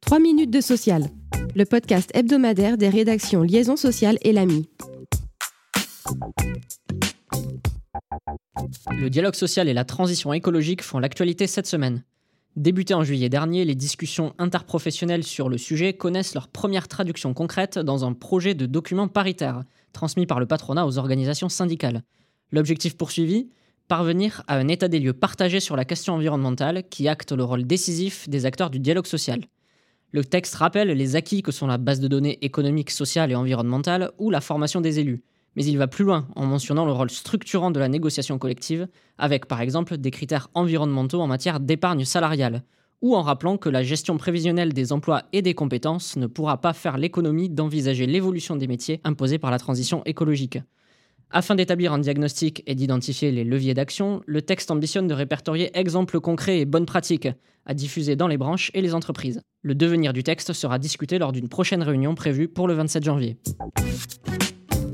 3 minutes de social, le podcast hebdomadaire des rédactions Liaison sociale et l'AMI. Le dialogue social et la transition écologique font l'actualité cette semaine. Débutées en juillet dernier, les discussions interprofessionnelles sur le sujet connaissent leur première traduction concrète dans un projet de document paritaire, transmis par le patronat aux organisations syndicales. L'objectif poursuivi Parvenir à un état des lieux partagé sur la question environnementale qui acte le rôle décisif des acteurs du dialogue social. Le texte rappelle les acquis que sont la base de données économique, sociale et environnementale ou la formation des élus, mais il va plus loin en mentionnant le rôle structurant de la négociation collective, avec par exemple des critères environnementaux en matière d'épargne salariale, ou en rappelant que la gestion prévisionnelle des emplois et des compétences ne pourra pas faire l'économie d'envisager l'évolution des métiers imposés par la transition écologique. Afin d'établir un diagnostic et d'identifier les leviers d'action, le texte ambitionne de répertorier exemples concrets et bonnes pratiques à diffuser dans les branches et les entreprises. Le devenir du texte sera discuté lors d'une prochaine réunion prévue pour le 27 janvier.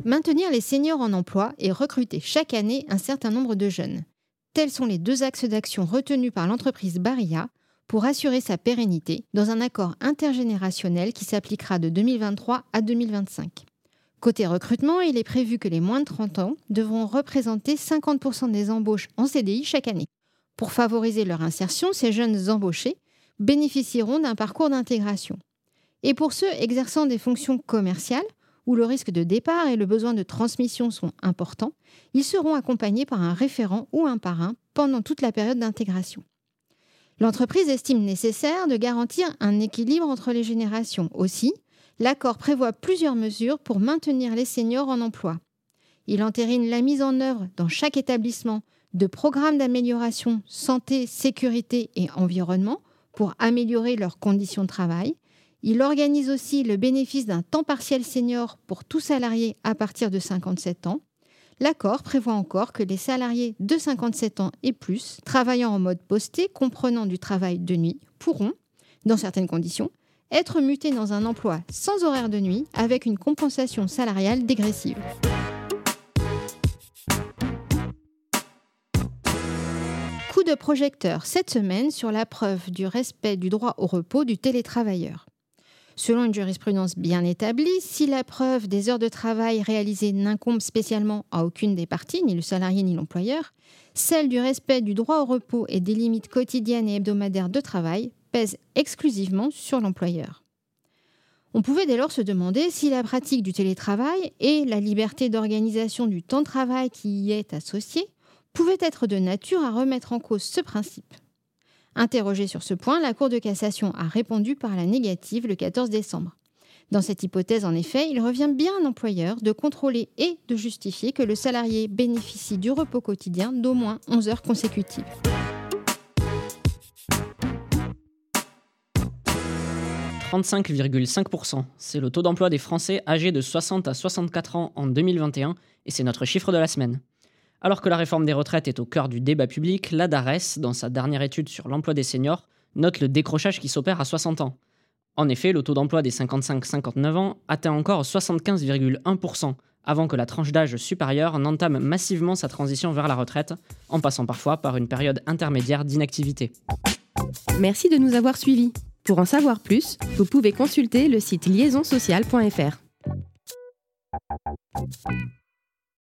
Maintenir les seniors en emploi et recruter chaque année un certain nombre de jeunes. Tels sont les deux axes d'action retenus par l'entreprise Barilla pour assurer sa pérennité dans un accord intergénérationnel qui s'appliquera de 2023 à 2025. Côté recrutement, il est prévu que les moins de 30 ans devront représenter 50% des embauches en CDI chaque année. Pour favoriser leur insertion, ces jeunes embauchés bénéficieront d'un parcours d'intégration. Et pour ceux exerçant des fonctions commerciales, où le risque de départ et le besoin de transmission sont importants, ils seront accompagnés par un référent ou un parrain pendant toute la période d'intégration. L'entreprise estime nécessaire de garantir un équilibre entre les générations. Aussi, l'accord prévoit plusieurs mesures pour maintenir les seniors en emploi. Il entérine la mise en œuvre dans chaque établissement de programmes d'amélioration santé, sécurité et environnement pour améliorer leurs conditions de travail il organise aussi le bénéfice d'un temps partiel senior pour tout salarié à partir de 57 ans. L'accord prévoit encore que les salariés de 57 ans et plus, travaillant en mode posté, comprenant du travail de nuit, pourront, dans certaines conditions, être mutés dans un emploi sans horaire de nuit avec une compensation salariale dégressive. Coup de projecteur cette semaine sur la preuve du respect du droit au repos du télétravailleur. Selon une jurisprudence bien établie, si la preuve des heures de travail réalisées n'incombe spécialement à aucune des parties, ni le salarié ni l'employeur, celle du respect du droit au repos et des limites quotidiennes et hebdomadaires de travail pèse exclusivement sur l'employeur. On pouvait dès lors se demander si la pratique du télétravail et la liberté d'organisation du temps de travail qui y est associée pouvaient être de nature à remettre en cause ce principe. Interrogée sur ce point, la Cour de cassation a répondu par la négative le 14 décembre. Dans cette hypothèse, en effet, il revient bien à l'employeur de contrôler et de justifier que le salarié bénéficie du repos quotidien d'au moins 11 heures consécutives. « 35,5%. C'est le taux d'emploi des Français âgés de 60 à 64 ans en 2021 et c'est notre chiffre de la semaine. Alors que la réforme des retraites est au cœur du débat public, la DARES, dans sa dernière étude sur l'emploi des seniors, note le décrochage qui s'opère à 60 ans. En effet, le taux d'emploi des 55-59 ans atteint encore 75,1%, avant que la tranche d'âge supérieure n'entame massivement sa transition vers la retraite, en passant parfois par une période intermédiaire d'inactivité. Merci de nous avoir suivis. Pour en savoir plus, vous pouvez consulter le site liaisonsocial.fr.